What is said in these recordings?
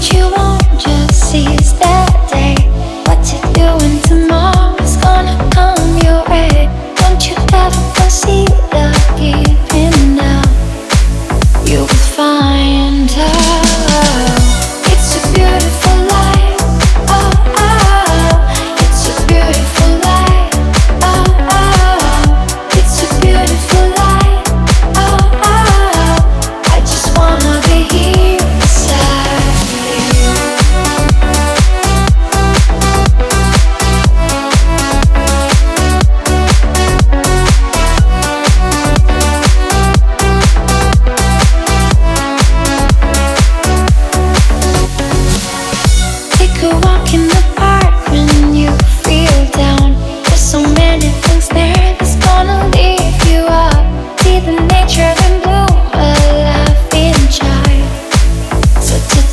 you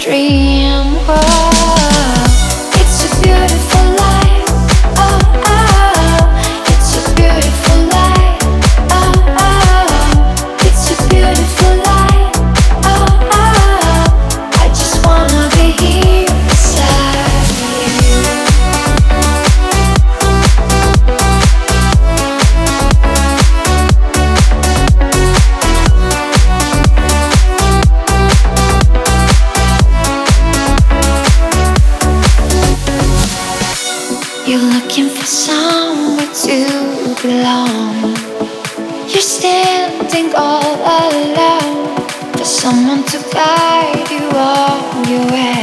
street looking for somewhere to belong. You're standing all alone for someone to guide you on your way.